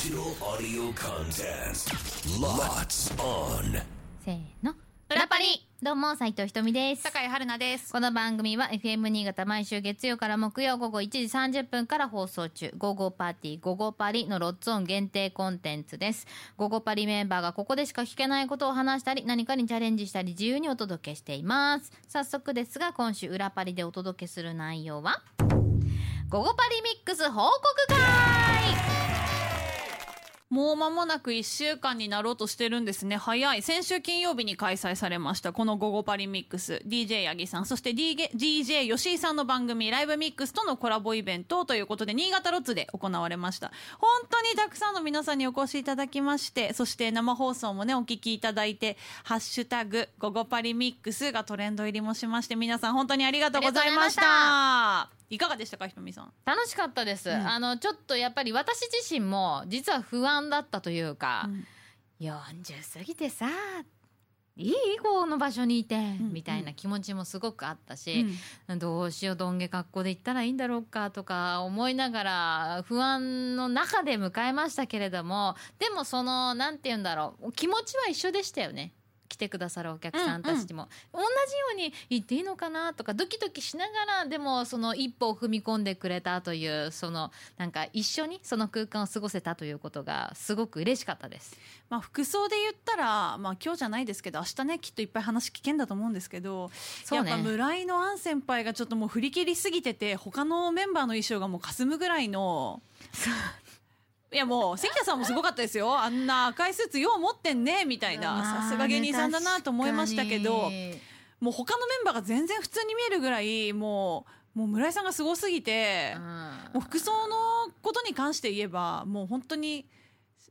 Digital audio contest. Lots on. せーの裏パリどうも斉藤ひとみです酒井春奈です。この番組は FM 新潟毎週月曜から木曜午後1時30分から放送中「午後パーティー午後パリ」のロッツオン限定コンテンツです午後パリメンバーがここでしか聞けないことを話したり何かにチャレンジしたり自由にお届けしています早速ですが今週裏パリでお届けする内容は「午後パリミックス報告会」もう間もなく1週間になろうとしてるんですね。早い。先週金曜日に開催されました。この午後パリミックス。DJ 八木さん、そして DJ, 吉井さんの番組、ライブミックスとのコラボイベントということで、新潟ロッツで行われました。本当にたくさんの皆さんにお越しいただきまして、そして生放送もね、お聞きいただいて、ハッシュタグ、午後パリミックスがトレンド入りもしまして、皆さん本当にありがとうございました。あいかがでしたか、ひとみさん。楽しかったです、んあのちょっとやっぱり私自身も実は不安だったというか、うん。40過ぎてさいいこの場所にいて、んみたいな気持ちもすごくあったし、うん。どうしようどんげ格好で行ったらいいんだろうかとか思いながら不安の中で迎えましたけれどもでもそのなんて言うんだろう気持ちは一緒でしたよね来てくださるお客さんたちも、同じように言っていいのかなとかドキドキしながらでもその一歩を踏み込んでくれたというそのなんか一緒にその空間を過ごせたということがすごく嬉しかったです。まあ、服装で言ったら、まあ、今日じゃないですけど明日ねきっといっぱい話聞けんだと思うんですけど、ねやっぱ村井のアン先輩がちょっともう振り切りすぎてて他のメンバーの衣装がもう霞むぐらいの。いやもう関田さんもすごかったですよ。あんな赤いスーツよう持ってんねみたいな。まあさすが芸人さんだなと思いましたけどもう他のメンバーが全然普通に見えるぐらいもうもう村井さんがすごすぎて、うん。もう服装のことに関して言えばもう本当に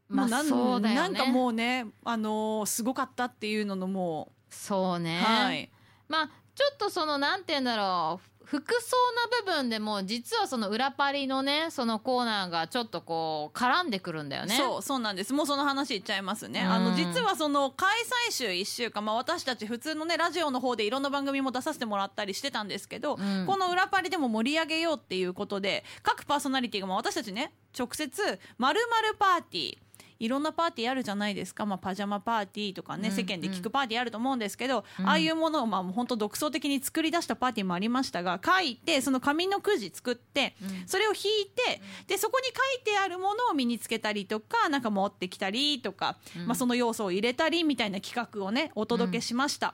まあもうなんそうだよね。なんかもうね、あのーすごかったっていうののもそうね、う、はい、まあちょっとそのなんて言うんだろう服装な部分でも実はその裏パリのねそのコーナーがちょっとこう絡んでくるんだよね。そうそうなんです。もうその話いっちゃいますね、あうん。の実はその開催週1週間、まあ、私たち普通のねラジオの方でいろんな番組も出させてもらったりしてたんですけど、うん。この裏パリでも盛り上げようっていうことで各パーソナリティがまあ私たちね直接「まるパーティー」いろんなパーティーあるじゃないですか、まあ、パジャマパーティーとかね、うん世間で聞くパーティーあると思うんですけど、うん。ああいうものをまあ本当独創的に作り出したパーティーもありましたが書いてその紙のくじ作って、うん。それを引いて、でそこに書いてあるものを身につけたりとかなんか持ってきたりとか、うん。まあ、その要素を入れたりみたいな企画をねお届けしました。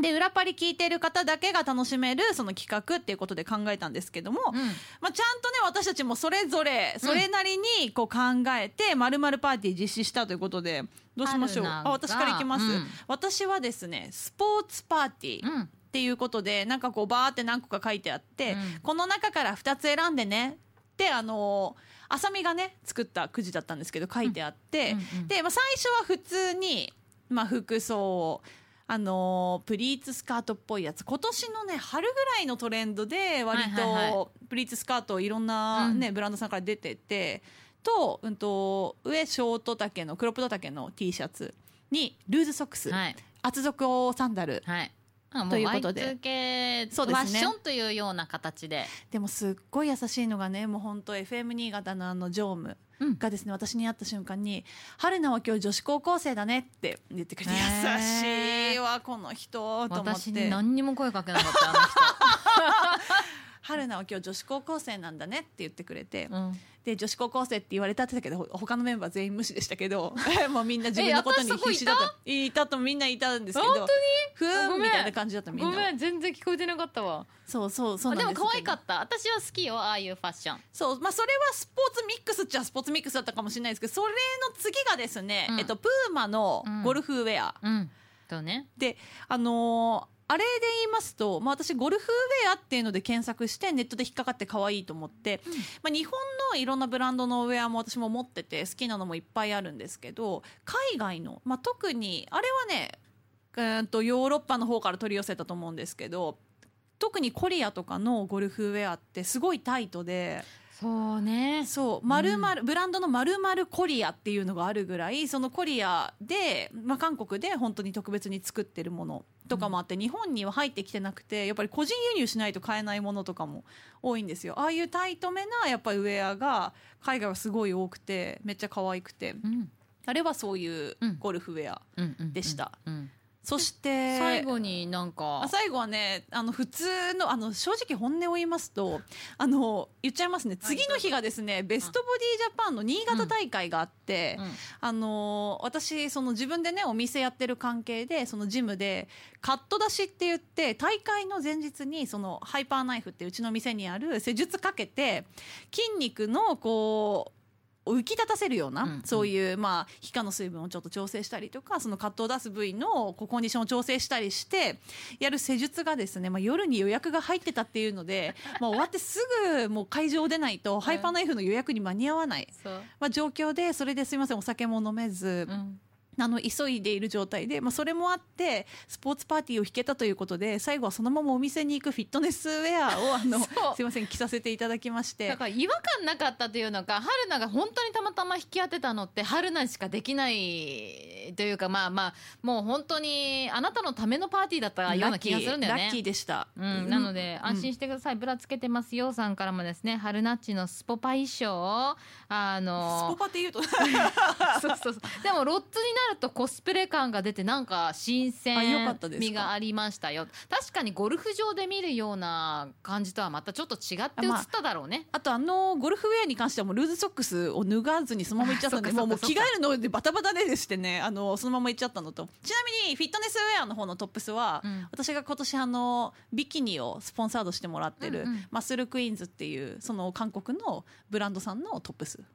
で裏パリ聞いてる方だけが楽しめるその企画っていうことで考えたんですけども、うん。まあ、ちゃんとね私たちもそれぞれそれなりにこう考えてまるまるパーティー実施したということでどうしましょう？あ私からいきます、うん。私はですねスポーツパーティー、うん。っていうことでなんかこうバーって何個か書いてあって、うん。この中から2つ選んでねってあのーあさみがね作ったくじだったんですけど書いてあって、うんうん。で、まあ、最初は普通に、まあ、服装を。あのープリーツスカートっぽいやつ。今年のね春ぐらいのトレンドで割とプリーツスカートいろんな、ねブランドさんから出ててと,、うん、と上ショート丈のクロップド丈の T シャツにルーズソックス、はい。厚底サンダル。はいということで。Y2K そうですね。ファッションというような形で。でもすっごい優しいのがねもう本当 FM 新潟のあの常務うん。がですね、私に会った瞬間に「春菜は今日女子高校生だね」って言ってくれて優しいわこの人と思っ私にて何にも声かけなかったあの人「春菜は今日女子高校生なんだね」って言ってくれて、うん。で女子高校生って言われたってたけどほ他のメンバー全員無視でしたけど もうみんな自分のことに必死だった。いたとみんないたんですけど本当に？ふーんん。みたいな感じだったみんな。ごめん全然聞こえてなかったわ。そうそうそうなんですでも可愛かった。私は好きよああいうファッション。そう、まあ、それはスポーツミックスっちゃスポーツミックスだったかもしれないですけど、それの次がですね、うん。えっと、プーマのゴルフウェア。うん。とね。で、あのーあれで言いますと、まあ、私ゴルフウェアっていうので検索してネットで引っかかって可愛いと思って、まあ、日本のいろんなブランドのウェアも私も持ってて好きなのもいっぱいあるんですけど海外の、まあ、特にあれはねうーんとヨーロッパの方から取り寄せたと思うんですけど特にコリアとかのゴルフウェアってすごいタイトで。そうねそう、まるまる、ブランドのまるまるコリアっていうのがあるぐらい、そのコリアで、まあ、韓国で本当に特別に作ってるものっとかもあって、日本には入ってきてなくてやっぱり個人輸入しないと買えないものとかも多いんですよ。ああいうタイトめなやっぱりウェアが海外はすごい多くてめっちゃ可愛くて。うん。あれはそういううん。ゴルフウェア、でした。うんそして最後になんか。あ最後はねあの普通のあの正直本音を言いますとあの言っちゃいますね。次の日がですね、ベストボディジャパンの新潟大会があって、うん。あの私その自分でねお店やってる関係でそのジムでカット出しって言って大会の前日にそのハイパーナイフってうちの店にある施術かけて筋肉のこう浮き立たせるような、うんそういう、まあ、皮下の水分をちょっと調整したりとかそのカットを出す部位のコンディションを調整したりしてやる施術がですね、まあ、夜に予約が入ってたっていうので、まあ、終わってすぐもう会場出ないとハイパーナイフの予約に間に合わない、まあ、状況でそれですいませんお酒も飲めず、うんあの急いでいる状態で、まあ、それもあってスポーツパーティーを引けたということで最後はそのままお店に行くフィットネスウェアをあのすいません着させていただきまして。だから違和感なかったというのか春菜が本当にたまたま引き当てたのって春菜しかできないというかまあまあもう本当にあなたのためのパーティーだったような気がするんだよね。ラッキーでした、うん、なので安心ししてください、ブラつけてますよさんからもですね春ナッチのスポパ衣装をあスポのパって言うと。そうそうそう。でもロッツになるとコスプレ感が出てなんか新あよか鮮ったですか？味がありましたよ。確かにゴルフ場で見るような感じとはまたちょっと違って映っただろうね、あとあのゴルフウェアに関してはもうルーズソックスを脱がずにそのまま行っちゃったんで もうもう着替えるのでバタバタででしてねあのそのまま行っちゃったのと。ちなみにフィットネスウェアの方のトップスは、うん。私が今年あのビキニをスポンサードしてもらってる、うんうん。マッスルクイーンズっていうその韓国のブランドさんのトップス。うん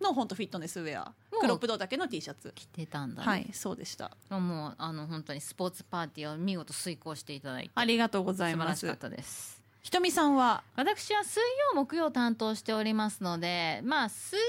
の本当フィットネスウェア。もう。クロップドだけの T シャツ。着てたんだね、はいそうでした。もうあの本当にスポーツパーティーを見事遂行していただいて。ありがとうござい素晴ますらしかったです。ひとみさんは？私は水曜木曜担当しておりますのでまあ水曜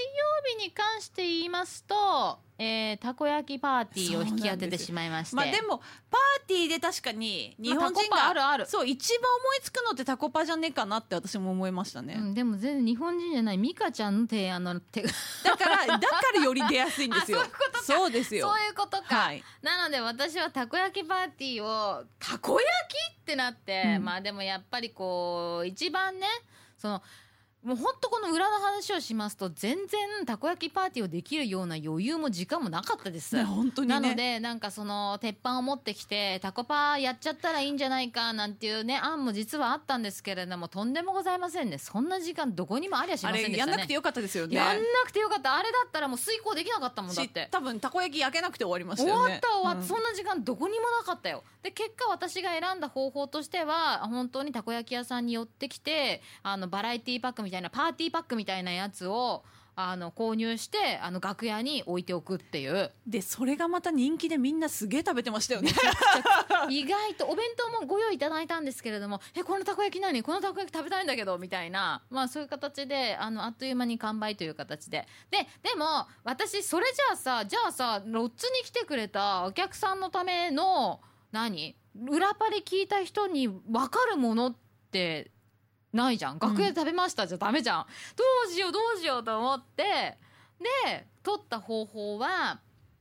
日に関して言いますと、えーたこ焼きパーティーを引き当ててしまいまして。まあでもパーティーで確かに日本人があるある。そう一番思いつくのってタコパじゃねえかなって私も思いましたね、うん、でも全然日本人じゃない美香ちゃんの提案の手がだからだからより出やすいんですよ。あそういうことか。そうですよ。そういうことか、はい。なので私はたこ焼きパーティーをたこ焼きってなって、うん。まあでもやっぱりこう一番ねそのもう本当この裏の話をしますと全然たこ焼きパーティーをできるような余裕も時間もなかったです。ね本当にね。なのでなんかその鉄板を持ってきてタコパーやっちゃったらいいんじゃないかなんていうね案も実はあったんですけれどもとんでもございませんね。そんな時間どこにもありゃしあませんでした。ねれやんなくてよかったですよね。やんなくてよかった。あれだったらもう遂行できなかったもんだっして多分たこ焼き焼けなくて終わりましたよね。終わった終わった、うん。そんな時間どこにもなかったよ。で結果私が選んだ方法としては本当にたこ焼き屋さんに寄ってきてあのバラエティーパックみたいなパーティーパックみたいなやつをあの購入してあの楽屋に置いておくっていう。でそれがまた人気でみんなすげえ食べてましたよね。意外とお弁当もご用意いただいたんですけれども「えこのたこ焼き何？このたこ焼き食べたいんだけど」みたいな、まあ、そういう形であのあっという間に完売という形で。ででも私それじゃあさじゃあさロッツに来てくれたお客さんのための何？裏パリ聞いた人に分かるものってないじゃん。楽屋で食べました、じゃダメじゃん。どうしようどうしようと思って。で取った方法は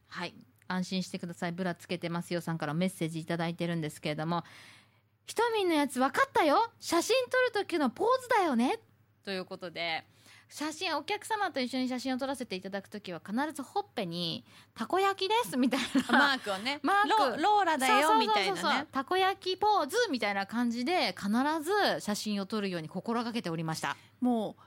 はい。安心してください。ブラつけてますよさんからメッセージいただいてるんですけれども。ひとみんのやつ分かったよ。写真撮る時のポーズだよね。ということで写真お客様と一緒に写真を撮らせていただく時は必ずほっぺに「たこ焼きです」みたいな。マークをね。マーク。ロローラだよみたいなね。たこ焼きポーズみたいな感じで必ず写真を撮るように心がけておりました。もう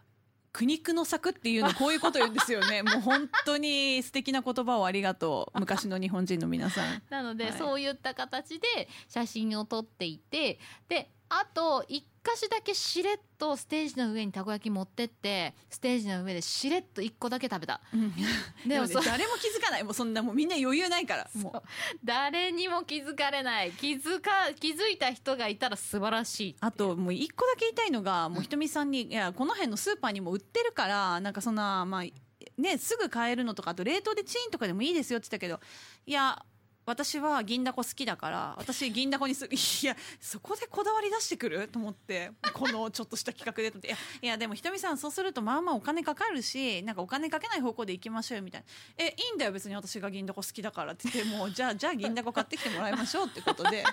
苦肉の策っていうのこういうこと言うんですよね。もう本当に素敵な言葉をありがとう昔の日本人の皆さん。なので、はい。そういった形で写真を撮っていてであと一箇所だけしれっとステージの上にたこ焼き持ってってステージの上でしれっと一個だけ食べた。でもねでもそ誰も気づかない。もうそんなもうみんな余裕ないから。もう誰にも気づかれない。気づか気づいた人がいたら素晴らしいあともう一個だけ言いたいのがもうひとみさんにいやこの辺のスーパーにも売ってるからなんかそんなまあねすぐ買えるのとかあと冷凍でチンとかでもいいですよって言ったけどいや私は銀だこ好きだから私銀だこにする。いやそこでこだわり出してくる？と思ってこのちょっとした企画で。と思っていやいやでもひとみさんそうするとまあまあお金かかるしなんかお金かけない方向で行きましょうよみたいな。えいいんだよ別に私が銀だこ好きだからって。言ってもうじゃあじゃあ銀だこ買ってきてもらいましょうってことで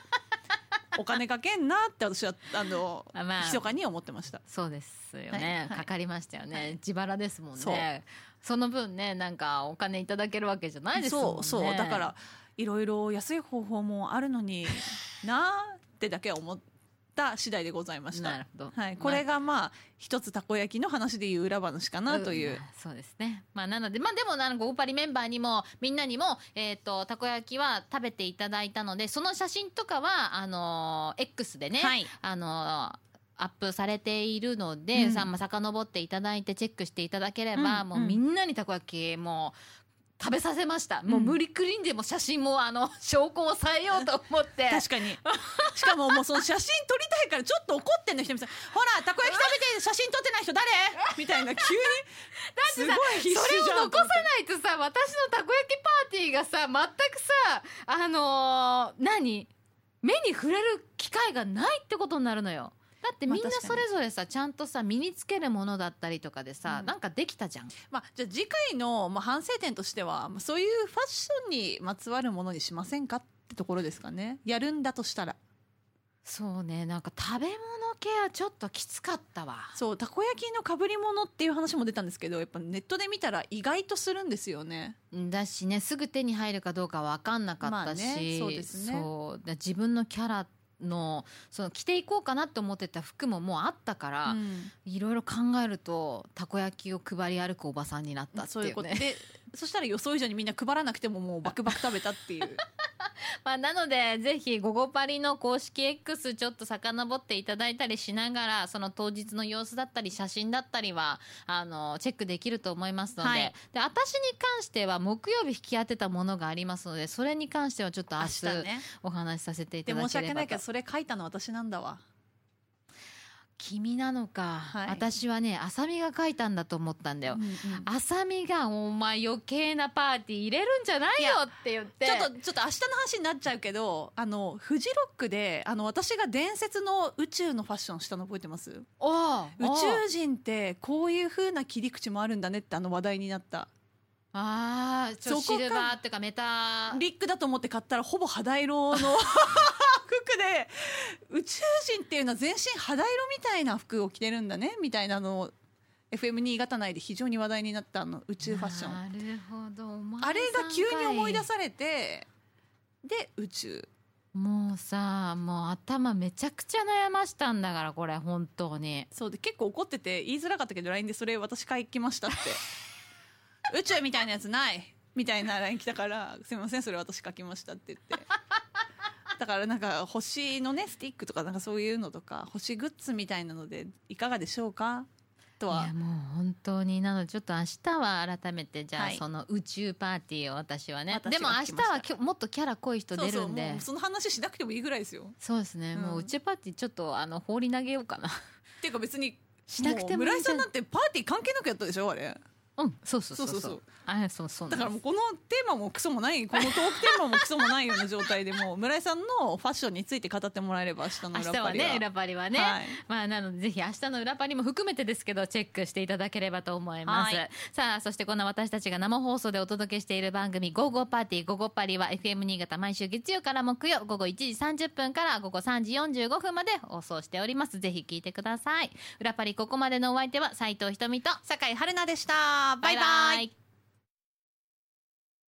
お金かけんなって私はあのあまあ。密かに思ってました。そうですよね、はいはい。かかりましたよね、はい。自腹ですもんね。その分ねなんかお金いただけるわけじゃないですもんね。そうそう。だからいろいろ安い方法もあるのになーってだけは思った次第でございました。なるほど。はい、これがまあ一つたこ焼きの話でいう裏話かなという、んそうですね。まあなのでまあでもあのゴーパリメンバーにもみんなにもえっ、とたこ焼きは食べていただいたのでその写真とかはあのー X でね、はい。あのーアップされているので、うん。さまあ遡っていただいてチェックしていただければ、うんうん。もうみんなにたこ焼きもう食べさせました、もう無理くりにでも写真もあの 証拠を抑えようと思って。確かに。しかももうその写真撮りたいからちょっと怒ってんのひとみさんほらたこ焼き食べて写真撮ってない人誰？みたいな急に。すごい必死じゃん。それを残さないとさ私のたこ焼きパーティーがさ全くさあのー何？目に触れる機会がないってことになるのよだってみんなそれぞれさちゃんとさ身につけるものだったりとかでさ、うん。なんかできたじゃん。まあ、じゃあ次回の、まあ、反省点としてはまあそういうファッションにまつわるものにしませんかってところですかね。やるんだとしたら。そうねなんか食べ物系はちょっときつかったわ。そうたこ焼きのかぶり物っていう話も出たんですけどやっぱネットで見たら意外とするんですよね。だしねすぐ手に入るかどうか分かんなかったし、まあねそうですね。そうだ自分のキャラのその着ていこうかなと思ってた服ももうあったから、うん。いろいろ考えるとたこ焼きを配り歩くおばさんになったってそういね。いううこと。でそしたら予想以上にみんな配らなくてももうバクバク食べたっていう。まあ、なのでぜひ「午後パリ」の公式 X ちょっと遡っていただいたりしながらその当日の様子だったり写真だったりはあのチェックできると思いますので,、はい。で私に関しては木曜日引き当てたものがありますのでそれに関してはちょっと明明日お話しさせていでただ申し訳ないけどそれ書いたの私なんだわ君なのか、はい。私はね浅見が書いたんだと思ったんだよ。うん。うん。浅見がお前余計なパーティー入れるんじゃないよって言って。ちょっとちょっと明日の話になっちゃうけどあのフジロックであの私が伝説の宇宙のファッションしたの覚えてます？宇宙人ってこういう風な切り口もあるんだねってあの話題になったああちょっとそこか。シルバーっていうかメタ。リックだと思って買ったらほぼ肌色の。服で。宇宙人っていうのは全身肌色みたいな服を着てるんだねみたいなの。を FM 新潟内で非常に話題になったあの宇宙ファッション。なるほど。あれが急に思い出すされて。で宇宙。もうさもう頭めちゃくちゃ悩ましたんだからこれ本当に。そうで結構怒ってて言いづらかったけど LINE でそれ私書きましたって 宇宙みたいなやつない？みたいな LINE 来たからすみませんそれ私書きましたって言って。だからなんか星のねスティックとかなんかそういうのとか星グッズみたいなのでいかがでしょうか？といはやもう本当になのでちょっと明日は改めてじゃあはい。その宇宙パーティーを私はね。私でも明日はきょもっとキャラ濃い人出るんで。その話しなくてもいいぐらいですよ。そうですね、うん。もう宇宙パーティーちょっとあの放り投げようかな。っていうか別にしなくてもいいじゃん。井さんなんてパーティー関係なくやったでしょあれうんそうそうそうそう。うそそうそう。あそうそうだからもうこのテーマもクソもないこのトークテーマもクソもないような状態でもう 村井さんのファッションについて語ってもらえれば明日の明日裏パリは。はね裏パリはね、はい。まあなのでぜひ明日の裏パリも含めてですけどチェックしていただければと思います、はい。さあそしてこんな私たちが生放送でお届けしている番組「午後パーティー午後パリ」は FM 新潟毎週月曜から木曜午後1時30分から午後3時45分まで放送しております。ぜひ聞いてください。裏パリここまでのお相手は斉藤ひとみと酒井春奈でしたバイバイ。イ